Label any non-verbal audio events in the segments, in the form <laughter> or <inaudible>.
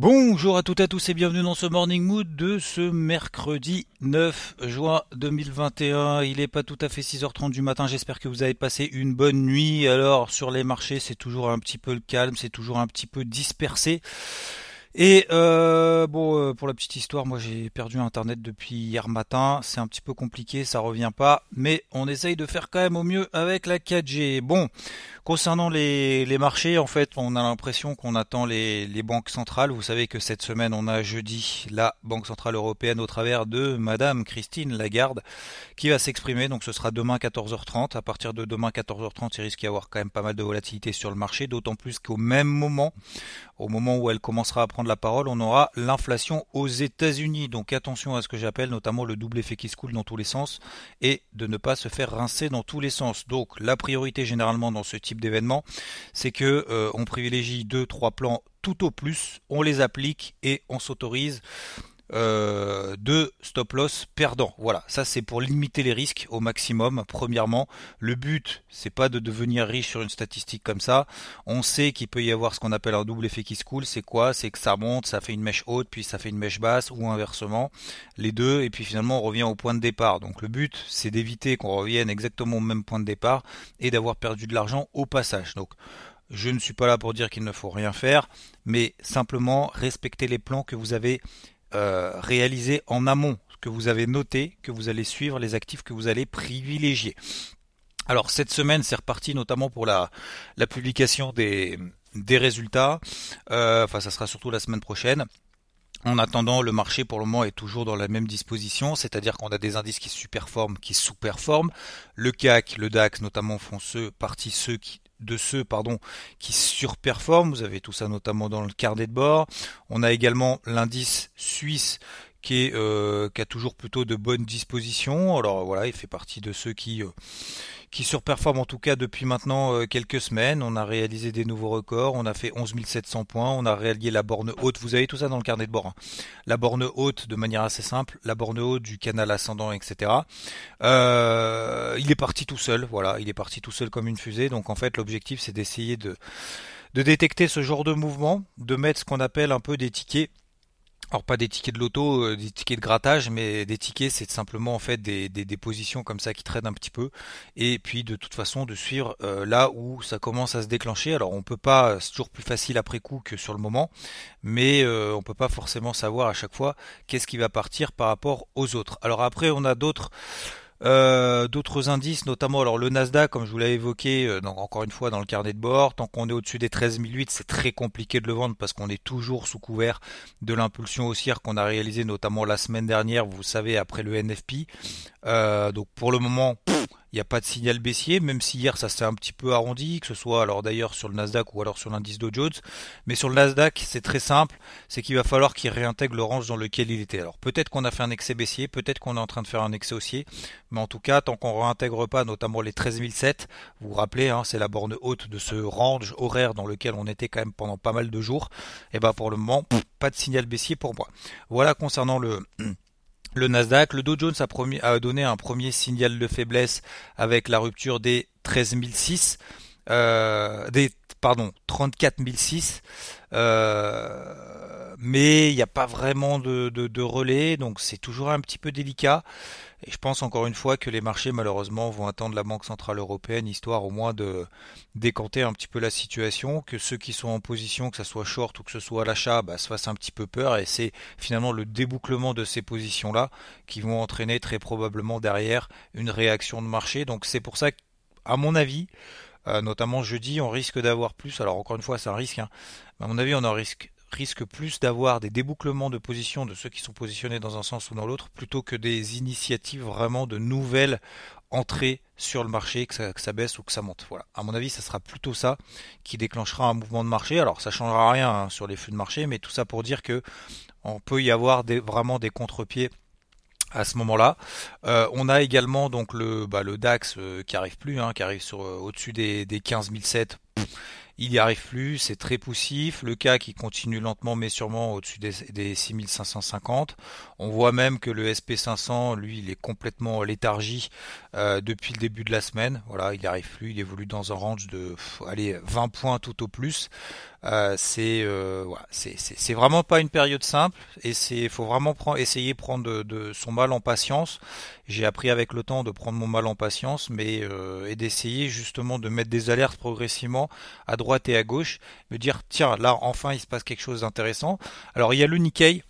Bonjour à toutes et à tous et bienvenue dans ce Morning Mood de ce mercredi 9 juin 2021. Il n'est pas tout à fait 6h30 du matin, j'espère que vous avez passé une bonne nuit. Alors sur les marchés c'est toujours un petit peu le calme, c'est toujours un petit peu dispersé. Et euh, bon, euh, pour la petite histoire, moi j'ai perdu Internet depuis hier matin. C'est un petit peu compliqué, ça revient pas, mais on essaye de faire quand même au mieux avec la 4G. Bon, concernant les, les marchés, en fait, on a l'impression qu'on attend les, les, banques centrales. Vous savez que cette semaine, on a jeudi la Banque centrale européenne au travers de Madame Christine Lagarde qui va s'exprimer. Donc ce sera demain 14h30. À partir de demain 14h30, il risque d'y avoir quand même pas mal de volatilité sur le marché, d'autant plus qu'au même moment, au moment où elle commencera à prendre la parole, on aura l'inflation aux États-Unis. Donc attention à ce que j'appelle notamment le double effet qui se coule dans tous les sens et de ne pas se faire rincer dans tous les sens. Donc la priorité généralement dans ce type d'événement, c'est que euh, on privilégie deux, trois plans tout au plus, on les applique et on s'autorise euh, de stop loss perdant. Voilà, ça c'est pour limiter les risques au maximum. Premièrement, le but c'est pas de devenir riche sur une statistique comme ça. On sait qu'il peut y avoir ce qu'on appelle un double effet qui se coule. C'est quoi? C'est que ça monte, ça fait une mèche haute, puis ça fait une mèche basse, ou inversement, les deux, et puis finalement on revient au point de départ. Donc le but c'est d'éviter qu'on revienne exactement au même point de départ et d'avoir perdu de l'argent au passage. Donc je ne suis pas là pour dire qu'il ne faut rien faire, mais simplement respecter les plans que vous avez euh, réalisé en amont, que vous avez noté, que vous allez suivre, les actifs que vous allez privilégier. Alors cette semaine, c'est reparti notamment pour la, publication des, des résultats. Euh, enfin, ça sera surtout la semaine prochaine. En attendant, le marché pour le moment est toujours dans la même disposition, c'est-à-dire qu'on a des indices qui superforment, qui sous-performent. Le CAC, le DAX notamment font ceux, partie ceux qui, de ceux pardon, qui surperforment. Vous avez tout ça notamment dans le carnet de bord. On a également l'indice suisse qui, est, euh, qui a toujours plutôt de bonnes dispositions. Alors voilà, il fait partie de ceux qui, euh, qui surperforment en tout cas depuis maintenant euh, quelques semaines. On a réalisé des nouveaux records, on a fait 11 700 points, on a réalisé la borne haute, vous avez tout ça dans le carnet de bord. Hein. La borne haute de manière assez simple, la borne haute du canal ascendant, etc. Euh, il est parti tout seul, voilà, il est parti tout seul comme une fusée. Donc en fait l'objectif c'est d'essayer de, de détecter ce genre de mouvement, de mettre ce qu'on appelle un peu des tickets alors pas des tickets de loto, euh, des tickets de grattage, mais des tickets c'est simplement en fait des, des, positions comme ça qui traînent un petit peu, et puis de toute façon de suivre euh, là où ça commence à se déclencher. Alors on peut pas, c'est toujours plus facile après coup que sur le moment, mais euh, on peut pas forcément savoir à chaque fois qu'est-ce qui va partir par rapport aux autres. Alors après on a d'autres euh, d'autres indices, notamment alors le Nasdaq, comme je vous l'avais évoqué, euh, donc encore une fois dans le carnet de bord, tant qu'on est au-dessus des 13008, c'est très compliqué de le vendre parce qu'on est toujours sous couvert de l'impulsion haussière qu'on a réalisée notamment la semaine dernière, vous savez, après le NFP. Euh, donc pour le moment, il n'y a pas de signal baissier, même si hier ça s'est un petit peu arrondi, que ce soit alors d'ailleurs sur le Nasdaq ou alors sur l'indice Dow Jones. Mais sur le Nasdaq, c'est très simple, c'est qu'il va falloir qu'il réintègre le range dans lequel il était. Alors peut-être qu'on a fait un excès baissier, peut-être qu'on est en train de faire un excès haussier, mais en tout cas, tant qu'on réintègre pas notamment les 13007, vous vous rappelez, hein, c'est la borne haute de ce range horaire dans lequel on était quand même pendant pas mal de jours, et ben pour le moment, pas de signal baissier pour moi. Voilà concernant le le Nasdaq. Le Dow Jones a, donné un premier signal de faiblesse avec la rupture des 13006, euh, des pardon 34006. Euh, mais il n'y a pas vraiment de, de relais, donc c'est toujours un petit peu délicat. Et je pense encore une fois que les marchés malheureusement vont attendre la Banque Centrale Européenne histoire au moins de décanter un petit peu la situation, que ceux qui sont en position, que ce soit short ou que ce soit à l'achat, bah, se fassent un petit peu peur et c'est finalement le débouclement de ces positions-là qui vont entraîner très probablement derrière une réaction de marché. Donc c'est pour ça qu'à mon avis, euh, notamment jeudi, on risque d'avoir plus, alors encore une fois c'est un risque, hein, à mon avis on en risque risque plus d'avoir des débouclements de position de ceux qui sont positionnés dans un sens ou dans l'autre plutôt que des initiatives vraiment de nouvelles entrer sur le marché, que ça, baisse ou que ça monte. Voilà. À mon avis, ça sera plutôt ça qui déclenchera un mouvement de marché. Alors, ça changera rien hein, sur les flux de marché, mais tout ça pour dire que on peut y avoir vraiment des contre-pieds à ce moment-là. Euh, on a également donc le, bah, le DAX euh, qui arrive plus, hein, qui arrive sur euh, au-dessus des, des 15 il n'y arrive plus, c'est très poussif. Le CAC qui continue lentement mais sûrement au-dessus des, des 6550. On voit même que le SP500, lui, il est complètement léthargie euh, depuis le début de la semaine. Voilà, il n'y arrive plus, il évolue dans un range de allez, 20 points tout au plus. Euh, c'est euh, c'est vraiment pas une période simple et c'est faut vraiment prendre, essayer de prendre de, son mal en patience. J'ai appris avec le temps de prendre mon mal en patience, mais euh, et d'essayer justement de mettre des alertes progressivement à droite et à gauche, me dire tiens là enfin il se passe quelque chose d'intéressant. Alors il y a le Nikkei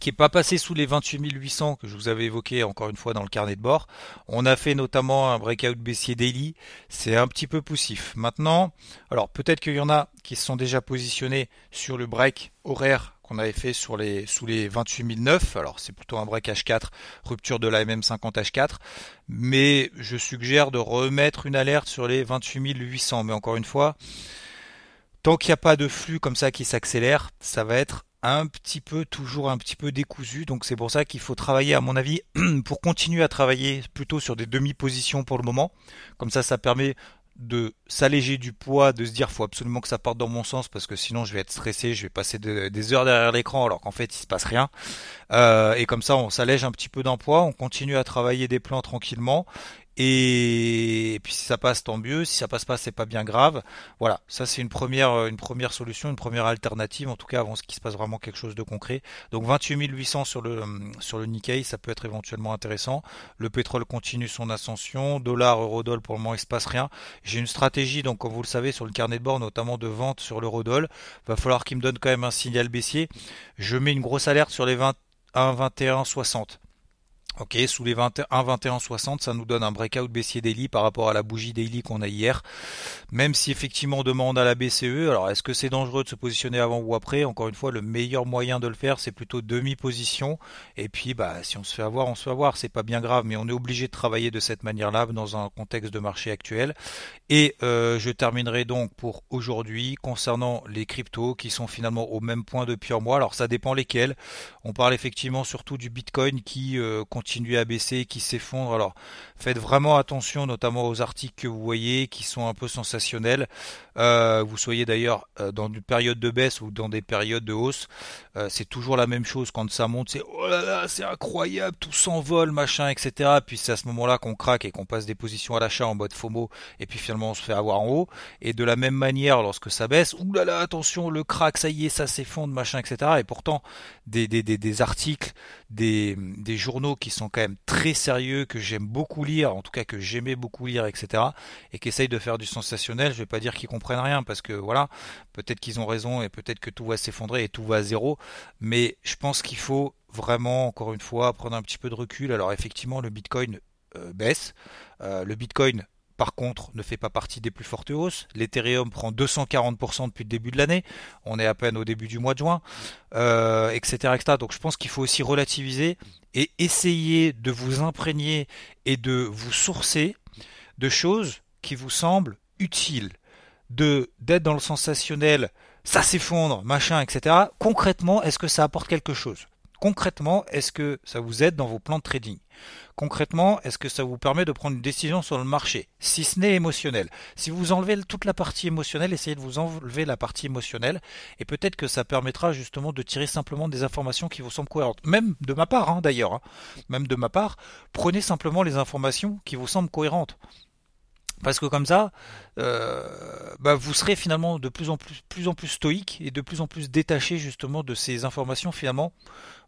qui n'est pas passé sous les 28 800 que je vous avais évoqué encore une fois dans le carnet de bord. On a fait notamment un breakout baissier daily, c'est un petit peu poussif. Maintenant, alors peut-être qu'il y en a qui se sont déjà positionnés sur le break horaire qu'on avait fait sur les, sous les 28 009. Alors c'est plutôt un break H4, rupture de la MM50 H4. Mais je suggère de remettre une alerte sur les 28 800. Mais encore une fois, tant qu'il n'y a pas de flux comme ça qui s'accélère, ça va être un petit peu, toujours un petit peu décousu. Donc c'est pour ça qu'il faut travailler, à mon avis, <clears throat> pour continuer à travailler plutôt sur des demi-positions pour le moment. Comme ça, ça permet de s'alléger du poids, de se dire faut absolument que ça parte dans mon sens parce que sinon je vais être stressé, je vais passer des heures derrière l'écran alors qu'en fait il se passe rien. Euh, et comme ça on s'allège un petit peu d'un poids, on continue à travailler des plans tranquillement et, puis si ça passe, tant mieux. Si ça passe pas, c'est pas bien grave. Voilà, ça c'est une première, euh, une première solution, une première alternative, en tout cas avant qu'il se passe vraiment quelque chose de concret. Donc 28 800 sur le euh, sur le Nikkei, ça peut être éventuellement intéressant. Le pétrole continue son ascension, dollar, euro-dollar pour le moment il se passe rien. J'ai une stratégie, donc comme vous le savez, sur le carnet de bord, notamment de vente sur l'euro-dollar. Va falloir qu'il me donne quand même un signal baissier. Je mets une grosse alerte sur les 21, 21, 60. Ok, sous les 21, 21, 60, ça nous donne un breakout baissier daily par rapport à la bougie daily qu'on a hier. Même si effectivement on demande à la BCE, alors est-ce que c'est dangereux de se positionner avant ou après? Encore une fois, le meilleur moyen de le faire, c'est plutôt demi-position. Et puis, bah, si on se fait avoir, on se fait avoir. C'est pas bien grave, mais on est obligé de travailler de cette manière-là dans un contexte de marché actuel. Et euh, je terminerai donc pour aujourd'hui concernant les cryptos qui sont finalement au même point depuis un mois. Alors ça dépend lesquels. On parle effectivement surtout du Bitcoin qui euh, à baisser, qui s'effondre. Alors faites vraiment attention notamment aux articles que vous voyez qui sont un peu sensationnels. Euh, vous soyez d'ailleurs euh, dans une période de baisse ou dans des périodes de hausse, euh, c'est toujours la même chose quand ça monte, c'est oh là là, c'est incroyable, tout s'envole, machin, etc. Puis c'est à ce moment-là qu'on craque et qu'on passe des positions à l'achat en mode FOMO, et puis finalement on se fait avoir en haut. Et de la même manière, lorsque ça baisse, ouh là là, attention, le crack, ça y est, ça s'effondre, machin, etc. Et pourtant, des, articles, des, des journaux qui sont quand même très sérieux, que j'aime beaucoup lire, en tout cas que j'aimais beaucoup lire, etc. Et qui essayent de faire du sensationnel, je vais pas dire qu'ils comprennent rien parce que voilà, peut-être qu'ils ont raison et peut-être que tout va s'effondrer et tout va à zéro. Mais je pense qu'il faut vraiment, encore une fois, prendre un petit peu de recul. Alors effectivement, le Bitcoin euh, baisse. Euh, le Bitcoin par contre, ne fait pas partie des plus fortes hausses. L'Ethereum prend 240% depuis le début de l'année. On est à peine au début du mois de juin, euh, etc.. Donc je pense qu'il faut aussi relativiser et essayer de vous imprégner et de vous sourcer de choses qui vous semblent utiles de d'être dans le sensationnel, ça s'effondre, machin, etc. Concrètement, est-ce que ça apporte quelque chose? Concrètement, est-ce que ça vous aide dans vos plans de trading? Concrètement, est-ce que ça vous permet de prendre une décision sur le marché? Si ce n'est émotionnel. Si vous enlevez toute la partie émotionnelle, essayez de vous enlever la partie émotionnelle et peut-être que ça permettra justement de tirer simplement des informations qui vous semblent cohérentes. Même de ma part, hein, d'ailleurs. Hein. Même de ma part, prenez simplement les informations qui vous semblent cohérentes. Parce que comme ça, euh, bah, vous serez finalement de plus en plus, plus en plus stoïque et de plus en plus détaché justement de ces informations finalement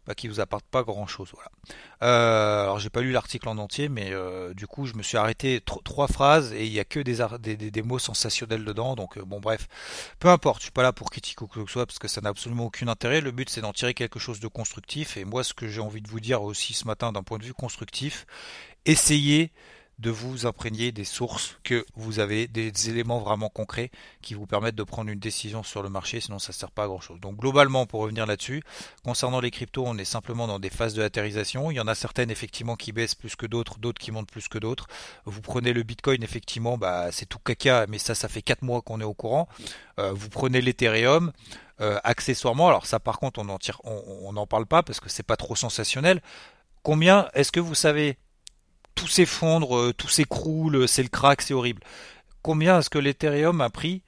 bah, qui vous apportent pas grand chose. Voilà. Euh, alors j'ai pas lu l'article en entier, mais euh, du coup je me suis arrêté trois phrases et il y a que des, mots sensationnels dedans. Donc euh, bon bref, peu importe. Je suis pas là pour critiquer ou quoi que ce soit parce que ça n'a absolument aucun intérêt. Le but c'est d'en tirer quelque chose de constructif. Et moi ce que j'ai envie de vous dire aussi ce matin d'un point de vue constructif, essayez de vous imprégner des sources que vous avez, des éléments vraiment concrets qui vous permettent de prendre une décision sur le marché, sinon ça ne sert pas à grand chose. Donc globalement, pour revenir là-dessus, concernant les cryptos, on est simplement dans des phases de latérisation. Il y en a certaines effectivement qui baissent plus que d'autres, d'autres qui montent plus que d'autres. Vous prenez le Bitcoin, effectivement, bah, c'est tout caca, mais ça, ça fait 4 mois qu'on est au courant. Euh, vous prenez l'Ethereum. Euh, accessoirement, alors ça par contre on n'en on, on parle pas parce que c'est pas trop sensationnel. Combien est-ce que vous savez tout s'effondre, euh, tout s'écroule, c'est le crack, c'est horrible. Combien est-ce que l'Ethereum a pris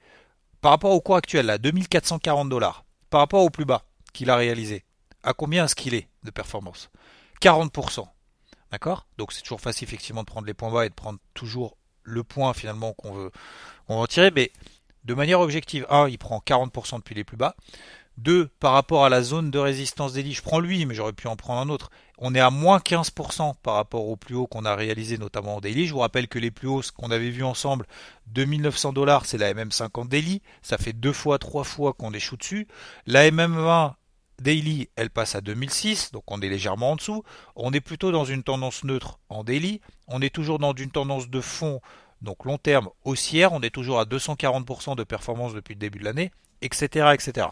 par rapport au cours actuel, là, 2440 dollars, par rapport au plus bas qu'il a réalisé À combien est-ce qu'il est de performance? 40%. D'accord? Donc c'est toujours facile effectivement de prendre les points bas et de prendre toujours le point finalement qu'on veut, on tirer, mais de manière objective, 1, il prend 40% depuis les plus bas. 2, par rapport à la zone de résistance des je prends lui, mais j'aurais pu en prendre un autre. On est à moins 15% par rapport au plus haut qu'on a réalisé notamment en daily. Je vous rappelle que les plus hauts qu'on avait vu ensemble, 2900 dollars, c'est la MM50 daily. Ça fait deux fois, trois fois qu'on échoue dessus. La MM20 daily, elle passe à 2006, donc on est légèrement en dessous. On est plutôt dans une tendance neutre en daily. On est toujours dans une tendance de fond, donc long terme haussière. On est toujours à 240% de performance depuis le début de l'année etc. etc.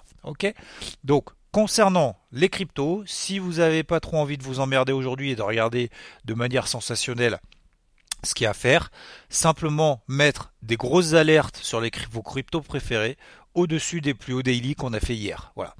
Donc, concernant les cryptos, si vous n'avez pas trop envie de vous emmerder aujourd'hui et de regarder de manière sensationnelle ce qu'il y a à faire, simplement mettre des grosses alertes sur vos cryptos préférés au-dessus des plus hauts daily qu'on a fait hier. Voilà.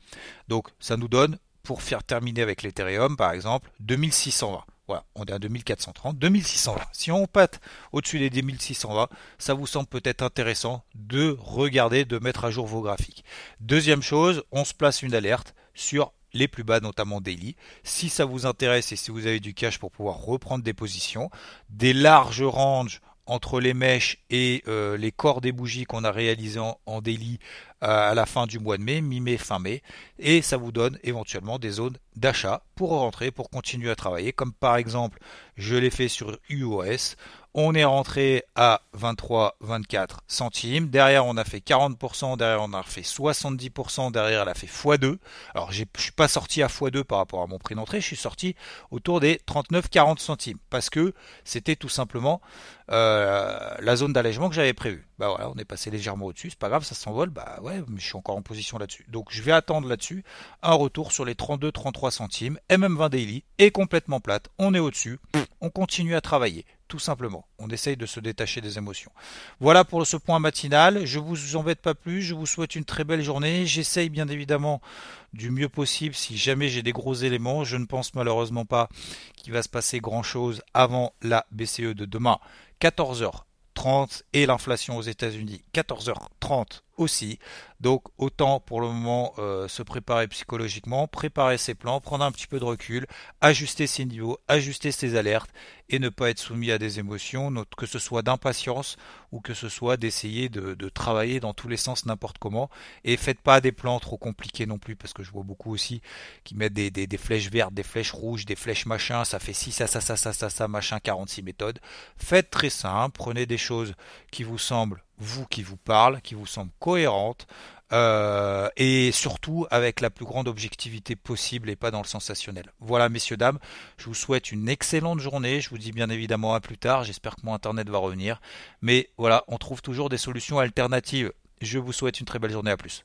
Donc ça nous donne, pour faire terminer avec l'Ethereum par exemple, 2620. Voilà, on est à 2430, 2620. Si on pâte au-dessus des 2620, ça vous semble peut-être intéressant de regarder, de mettre à jour vos graphiques. Deuxième chose, on se place une alerte sur les plus bas, notamment daily. Si ça vous intéresse et si vous avez du cash pour pouvoir reprendre des positions, des larges ranges entre les mèches et euh, les corps des bougies qu'on a réalisés en, en daily à la fin du mois de mai, mi-mai, fin mai, et ça vous donne éventuellement des zones d'achat pour rentrer, pour continuer à travailler, comme par exemple je l'ai fait sur UOS, on est rentré à 23-24 centimes. Derrière, on a fait 40%. Derrière, on a fait 70%. Derrière, elle a fait x2. Alors, je ne suis pas sorti à x2 par rapport à mon prix d'entrée. Je suis sorti autour des 39-40 centimes. Parce que c'était tout simplement euh, la zone d'allègement que j'avais prévue. Bah voilà, on est passé légèrement au-dessus. C'est pas grave, ça s'envole. Bah ouais, mais je suis encore en position là-dessus. Donc, je vais attendre là-dessus un retour sur les 32-33 centimes. MM20 Daily est complètement plate. On est au-dessus. On continue à travailler tout simplement. On essaye de se détacher des émotions. Voilà pour ce point matinal. Je vous embête pas plus. Je vous souhaite une très belle journée. J'essaye bien évidemment du mieux possible si jamais j'ai des gros éléments. Je ne pense malheureusement pas qu'il va se passer grand chose avant la BCE de demain, 14h30 et l'inflation aux États-Unis, 14h30 aussi. Donc autant pour le moment euh, se préparer psychologiquement, préparer ses plans, prendre un petit peu de recul, ajuster ses niveaux, ajuster ses alertes et ne pas être soumis à des émotions, que ce soit d'impatience ou que ce soit d'essayer de, travailler dans tous les sens n'importe comment. Et faites pas des plans trop compliqués non plus, parce que je vois beaucoup aussi qui mettent des, flèches vertes, des flèches rouges, des flèches machin, ça fait ci, ça, ça, ça, ça, ça, ça, machin, 46 méthodes. Faites très simple, prenez des choses qui vous semblent vous qui vous parle, qui vous semble cohérente, euh, et surtout avec la plus grande objectivité possible et pas dans le sensationnel. Voilà, messieurs, dames, je vous souhaite une excellente journée. Je vous dis bien évidemment à plus tard. J'espère que mon internet va revenir. Mais voilà, on trouve toujours des solutions alternatives. Je vous souhaite une très belle journée. À plus.